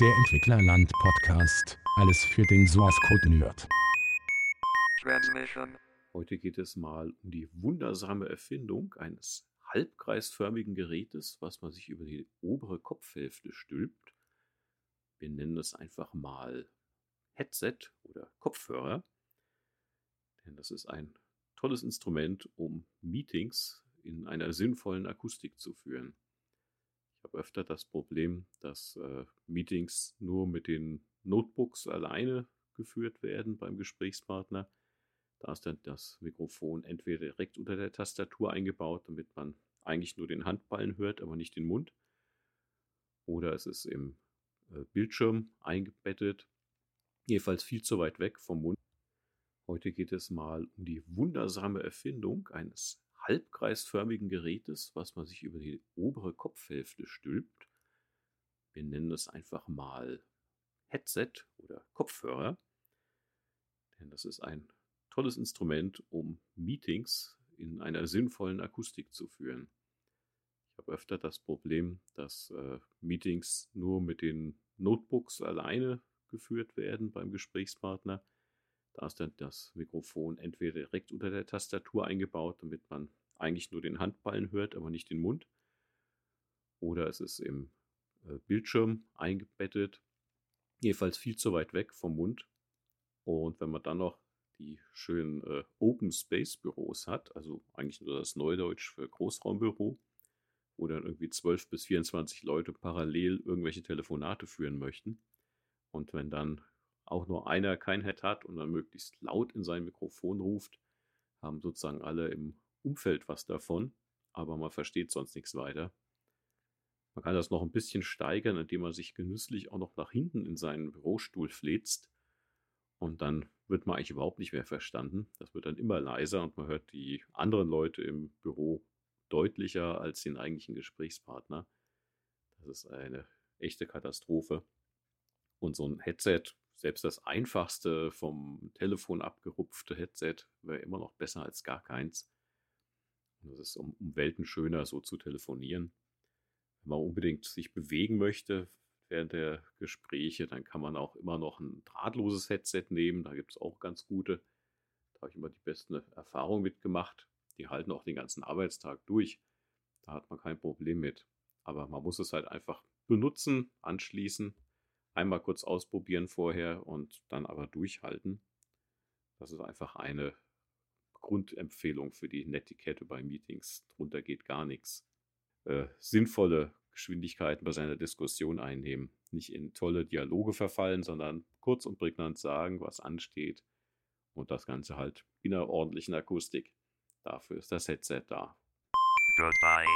Der Entwicklerland Podcast. Alles für den Source Code Nerd. Heute geht es mal um die wundersame Erfindung eines halbkreisförmigen Gerätes, was man sich über die obere Kopfhälfte stülpt. Wir nennen es einfach mal Headset oder Kopfhörer. Denn das ist ein tolles Instrument, um Meetings in einer sinnvollen Akustik zu führen habe öfter das Problem, dass äh, Meetings nur mit den Notebooks alleine geführt werden beim Gesprächspartner. Da ist dann das Mikrofon entweder direkt unter der Tastatur eingebaut, damit man eigentlich nur den Handballen hört, aber nicht den Mund. Oder es ist im äh, Bildschirm eingebettet, jedenfalls viel zu weit weg vom Mund. Heute geht es mal um die wundersame Erfindung eines halbkreisförmigen Gerätes, was man sich über die obere Kopfhälfte stülpt. Wir nennen es einfach mal Headset oder Kopfhörer. Denn das ist ein tolles Instrument, um Meetings in einer sinnvollen Akustik zu führen. Ich habe öfter das Problem, dass äh, Meetings nur mit den Notebooks alleine geführt werden beim Gesprächspartner. Da ist dann das Mikrofon entweder direkt unter der Tastatur eingebaut, damit man eigentlich nur den Handballen hört, aber nicht den Mund. Oder es ist im äh, Bildschirm eingebettet, jedenfalls viel zu weit weg vom Mund. Und wenn man dann noch die schönen äh, Open Space Büros hat, also eigentlich nur das Neudeutsch für Großraumbüro, wo dann irgendwie 12 bis 24 Leute parallel irgendwelche Telefonate führen möchten. Und wenn dann auch nur einer kein Head hat und dann möglichst laut in sein Mikrofon ruft, haben sozusagen alle im Umfeld was davon, aber man versteht sonst nichts weiter. Man kann das noch ein bisschen steigern, indem man sich genüsslich auch noch nach hinten in seinen Bürostuhl fläzt. Und dann wird man eigentlich überhaupt nicht mehr verstanden. Das wird dann immer leiser und man hört die anderen Leute im Büro deutlicher als den eigentlichen Gesprächspartner. Das ist eine echte Katastrophe. Und so ein Headset selbst das einfachste vom Telefon abgerupfte Headset wäre immer noch besser als gar keins. Und das ist um, um Welten schöner, so zu telefonieren. Wenn man unbedingt sich bewegen möchte während der Gespräche, dann kann man auch immer noch ein drahtloses Headset nehmen. Da gibt es auch ganz gute. Da habe ich immer die besten Erfahrungen mitgemacht. Die halten auch den ganzen Arbeitstag durch. Da hat man kein Problem mit. Aber man muss es halt einfach benutzen, anschließen einmal kurz ausprobieren vorher und dann aber durchhalten. Das ist einfach eine Grundempfehlung für die Netiquette bei Meetings. Drunter geht gar nichts. Äh, sinnvolle Geschwindigkeiten bei seiner Diskussion einnehmen. Nicht in tolle Dialoge verfallen, sondern kurz und prägnant sagen, was ansteht. Und das Ganze halt in einer ordentlichen Akustik. Dafür ist das Headset da. Goodbye.